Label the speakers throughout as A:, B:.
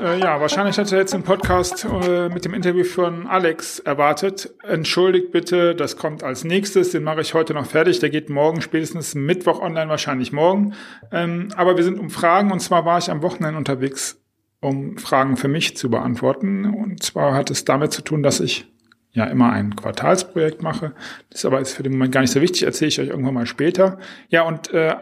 A: äh, ja, wahrscheinlich hat er jetzt den Podcast äh, mit dem Interview von Alex erwartet. Entschuldigt bitte, das kommt als nächstes. Den mache ich heute noch fertig. Der geht morgen, spätestens Mittwoch online, wahrscheinlich morgen. Ähm, aber wir sind um Fragen und zwar war ich am Wochenende unterwegs, um Fragen für mich zu beantworten. Und zwar hat es damit zu tun, dass ich ja immer ein Quartalsprojekt mache. Das ist aber jetzt für den Moment gar nicht so wichtig, erzähle ich euch irgendwann mal später. Ja, und äh,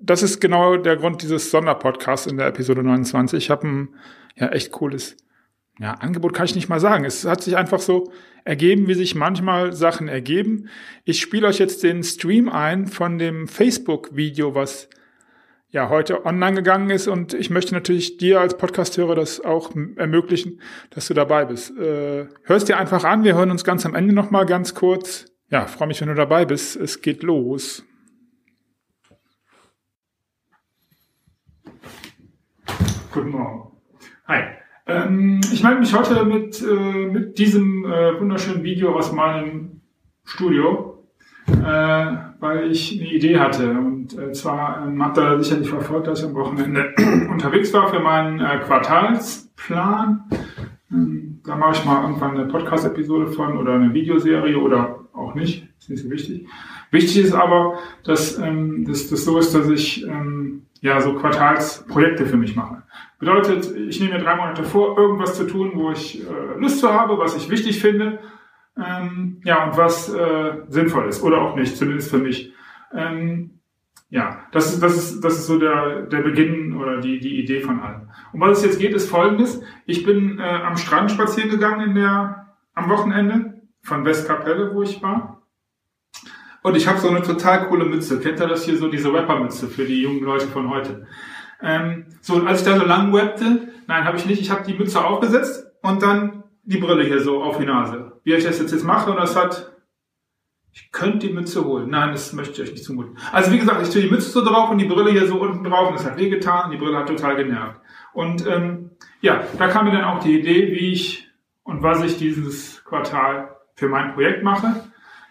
A: das ist genau der Grund dieses Sonderpodcasts in der Episode 29. Ich habe ein ja echt cooles ja, Angebot kann ich nicht mal sagen. Es hat sich einfach so ergeben, wie sich manchmal Sachen ergeben. Ich spiele euch jetzt den Stream ein von dem Facebook-Video, was ja heute online gegangen ist und ich möchte natürlich dir als Podcasthörer das auch ermöglichen, dass du dabei bist. Äh, hörst dir einfach an, wir hören uns ganz am Ende nochmal ganz kurz. Ja, freue mich, wenn du dabei bist. Es geht los. Guten Morgen. Hi. Ähm, ich melde mich heute mit, äh, mit diesem äh, wunderschönen Video aus meinem Studio, äh, weil ich eine Idee hatte. Und äh, zwar ähm, habt ihr sicherlich verfolgt, dass ich am Wochenende unterwegs war für meinen äh, Quartalsplan. Ähm, da mache ich mal irgendwann eine Podcast-Episode von oder eine Videoserie oder auch nicht. Ist nicht so wichtig. Wichtig ist aber, dass ähm, das, so ist, dass ich ähm, ja so Quartalsprojekte für mich mache. Bedeutet, ich nehme mir drei Monate vor, irgendwas zu tun, wo ich äh, Lust zu habe, was ich wichtig finde, ähm, ja, und was äh, sinnvoll ist oder auch nicht, zumindest für mich. Ähm, ja, das ist, das ist, das ist so der, der Beginn oder die, die Idee von allem. Um was es jetzt geht, ist folgendes. Ich bin äh, am Strand spazieren gegangen in der, am Wochenende von Westkapelle, wo ich war. Und ich habe so eine total coole Mütze. Kennt ihr das hier so, diese Rappermütze für die jungen Leute von heute? Ähm, so, und als ich da so lang webte, nein, habe ich nicht, ich habe die Mütze aufgesetzt und dann die Brille hier so auf die Nase. Wie ich das jetzt, jetzt mache, und das hat, ich könnte die Mütze holen. Nein, das möchte ich euch nicht zumuten. Also wie gesagt, ich tue die Mütze so drauf und die Brille hier so unten drauf und das hat wehgetan und die Brille hat total genervt. Und ähm, ja, da kam mir dann auch die Idee, wie ich und was ich dieses Quartal für mein Projekt mache.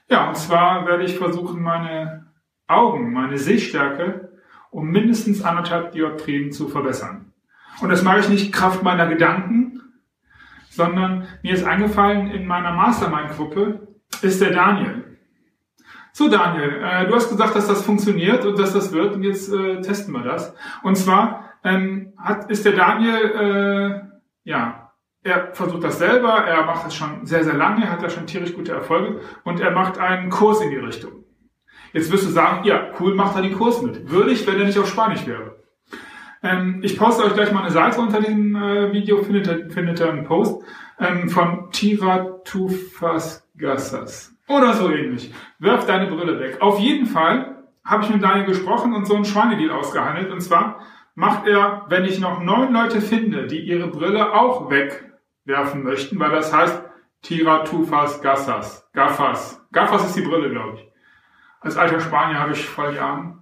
A: Ja, und zwar werde ich versuchen, meine Augen, meine Sehstärke um mindestens anderthalb Dioptrien zu verbessern. Und das mache ich nicht Kraft meiner Gedanken, sondern mir ist eingefallen, in meiner Mastermind-Gruppe ist der Daniel. So Daniel, äh, du hast gesagt, dass das funktioniert und dass das wird und jetzt äh, testen wir das. Und zwar ähm, hat, ist der Daniel, äh, ja, er versucht das selber, er macht das schon sehr, sehr lange, hat da schon tierisch gute Erfolge und er macht einen Kurs in die Richtung. Jetzt wirst du sagen, ja, cool, macht er den Kurs mit. Würde ich, wenn er nicht auf Spanisch wäre. Ähm, ich poste euch gleich mal eine Seite unter diesem äh, Video, findet ihr, findet ihr einen Post ähm, von Tira Tufasgassas. Oder so ähnlich. Wirf deine Brille weg. Auf jeden Fall habe ich mit Daniel gesprochen und so einen Schweinedeal ausgehandelt. Und zwar macht er, wenn ich noch neun Leute finde, die ihre Brille auch wegwerfen möchten, weil das heißt Tira Tufas Gassas. Gaffas. Gaffas ist die Brille, glaube ich. Als alter Spanier habe ich voll Jahren.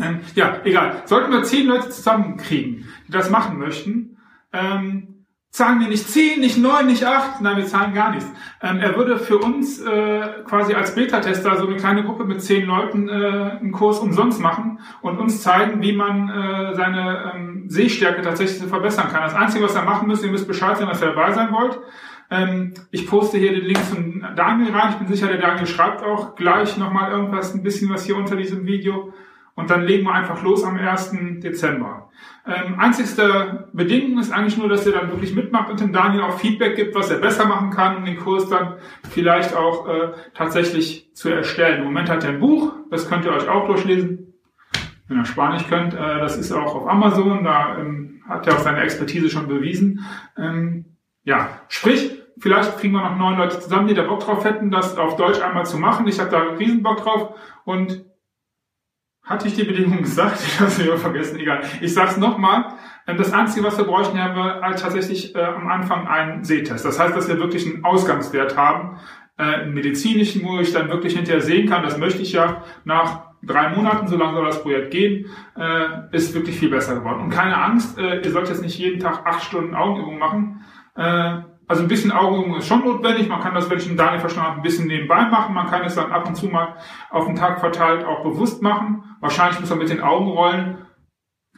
A: Ähm, ja, egal. Sollten wir zehn Leute zusammenkriegen, die das machen möchten, ähm, zahlen wir nicht zehn, nicht neun, nicht acht, nein, wir zahlen gar nichts. Ähm, er würde für uns äh, quasi als Beta-Tester so eine kleine Gruppe mit zehn Leuten äh, einen Kurs umsonst machen und uns zeigen, wie man äh, seine ähm, Sehstärke tatsächlich verbessern kann. Das Einzige, was er machen müsst, ihr müsst Bescheid sein, dass ihr dabei sein wollt. Ähm, ich poste hier den Link von Daniel rein. Ich bin sicher, der Daniel schreibt auch gleich nochmal irgendwas, ein bisschen was hier unter diesem Video. Und dann legen wir einfach los am 1. Dezember. Ähm, einzigste Bedingung ist eigentlich nur, dass ihr dann wirklich mitmacht und dem Daniel auch Feedback gibt, was er besser machen kann, um den Kurs dann vielleicht auch äh, tatsächlich zu erstellen. Im Moment hat er ein Buch, das könnt ihr euch auch durchlesen, wenn ihr Spanisch könnt. Äh, das ist auch auf Amazon, da ähm, hat er auch seine Expertise schon bewiesen. Ähm, ja, sprich, vielleicht kriegen wir noch neun Leute zusammen, die da Bock drauf hätten, das auf Deutsch einmal zu machen. Ich habe da riesen Bock drauf und hatte ich die Bedingungen gesagt? Ich habe sie vergessen, egal. Ich sage es nochmal. Ähm, das Einzige, was wir bräuchten, haben wir halt tatsächlich äh, am Anfang einen Sehtest. Das heißt, dass wir wirklich einen Ausgangswert haben, äh, einen medizinischen, wo ich dann wirklich hinterher sehen kann, das möchte ich ja nach drei Monaten, so lange soll das Projekt gehen, äh, ist wirklich viel besser geworden. Und keine Angst, äh, ihr sollt jetzt nicht jeden Tag acht Stunden Augenübungen machen. Also ein bisschen Augenübung ist schon notwendig. Man kann das, wenn ich den Daniel verstanden habe, ein bisschen nebenbei machen. Man kann es dann ab und zu mal auf den Tag verteilt auch bewusst machen. Wahrscheinlich muss man mit den Augen rollen.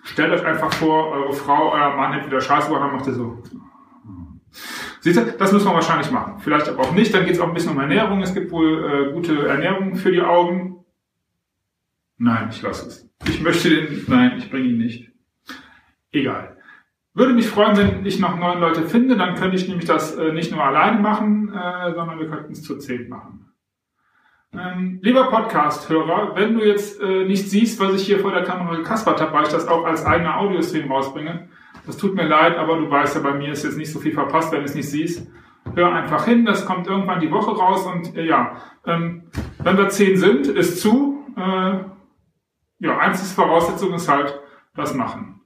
A: Stellt euch einfach vor, eure Frau, euer Mann hätte wieder Scheiße gemacht, dann macht ihr so. Seht ihr, das muss man wahrscheinlich machen. Vielleicht aber auch nicht. Dann geht es auch ein bisschen um Ernährung. Es gibt wohl äh, gute Ernährung für die Augen. Nein, ich lasse es. Ich möchte den, nein, ich bringe ihn nicht. Egal. Würde mich freuen, wenn ich noch neun Leute finde, dann könnte ich nämlich das äh, nicht nur alleine machen, äh, sondern wir könnten es zu zehn machen. Ähm, lieber Podcast-Hörer, wenn du jetzt äh, nicht siehst, was ich hier vor der Kamera gekaspert habe, weil ich das auch als eigener Audiostream rausbringe, das tut mir leid, aber du weißt ja, bei mir ist jetzt nicht so viel verpasst, wenn du es nicht siehst. Hör einfach hin, das kommt irgendwann die Woche raus und äh, ja, ähm, wenn wir zehn sind, ist zu. Äh, ja, einzige Voraussetzung ist halt das Machen.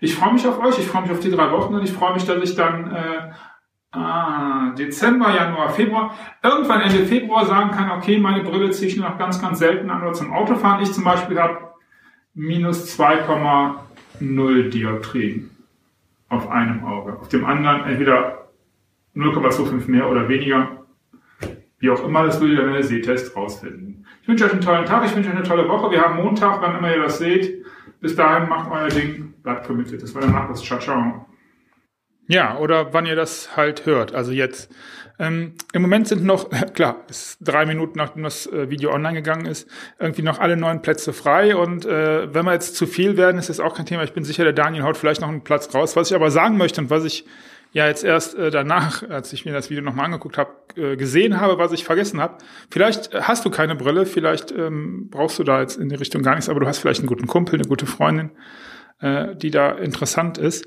A: Ich freue mich auf euch, ich freue mich auf die drei Wochen und ich freue mich, dass ich dann äh, ah, Dezember, Januar, Februar, irgendwann Ende Februar sagen kann, okay, meine Brille ziehe ich nur noch ganz, ganz selten an oder zum Autofahren. Ich zum Beispiel habe minus 2,0 Dioptrien auf einem Auge. Auf dem anderen entweder 0,25 mehr oder weniger. Wie auch immer, das will ihr in der Sehtest rausfinden. Ich wünsche euch einen tollen Tag, ich wünsche euch eine tolle Woche. Wir haben Montag, wann immer ihr das seht. Bis dahin macht euer Ding, bleibt committed. Das war der Nachricht. Ciao, ciao.
B: Ja, oder wann ihr das halt hört. Also jetzt. Ähm, Im Moment sind noch, klar, ist drei Minuten nachdem das äh, Video online gegangen ist, irgendwie noch alle neun Plätze frei. Und äh, wenn wir jetzt zu viel werden, ist das auch kein Thema. Ich bin sicher, der Daniel haut vielleicht noch einen Platz raus. Was ich aber sagen möchte und was ich ja jetzt erst äh, danach, als ich mir das Video nochmal angeguckt habe, äh, gesehen habe, was ich vergessen habe. Vielleicht äh, hast du keine Brille, vielleicht ähm, brauchst du da jetzt in die Richtung gar nichts, aber du hast vielleicht einen guten Kumpel, eine gute Freundin, äh, die da interessant ist.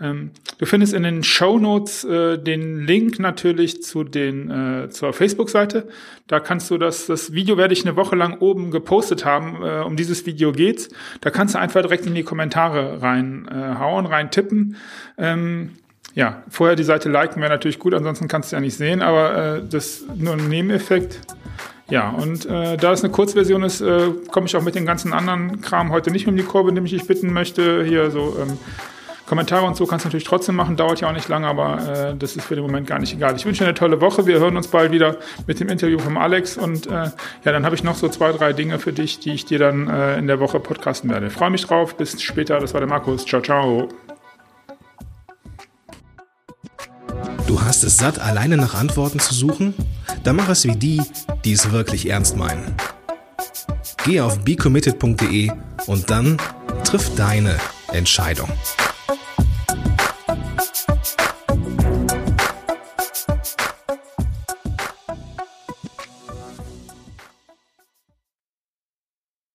B: Ähm, du findest in den Show Notes äh, den Link natürlich zu den äh, zur Facebook-Seite. Da kannst du das das Video werde ich eine Woche lang oben gepostet haben. Äh, um dieses Video geht's. Da kannst du einfach direkt in die Kommentare reinhauen, äh, rein tippen. Ähm, ja, vorher die Seite liken wäre natürlich gut, ansonsten kannst du ja nicht sehen, aber äh, das ist nur ein Nebeneffekt. Ja, und äh, da es eine Kurzversion ist, äh, komme ich auch mit den ganzen anderen Kram heute nicht um die Kurve, indem ich bitten möchte. Hier so ähm, Kommentare und so kannst du natürlich trotzdem machen, dauert ja auch nicht lange, aber äh, das ist für den Moment gar nicht egal. Ich wünsche dir eine tolle Woche. Wir hören uns bald wieder mit dem Interview vom Alex und äh, ja, dann habe ich noch so zwei, drei Dinge für dich, die ich dir dann äh, in der Woche podcasten werde. freue mich drauf. Bis später. Das war der Markus. Ciao, ciao.
C: Du hast es satt, alleine nach Antworten zu suchen? Dann mach es wie die, die es wirklich ernst meinen. Geh auf becommitted.de und dann triff deine Entscheidung.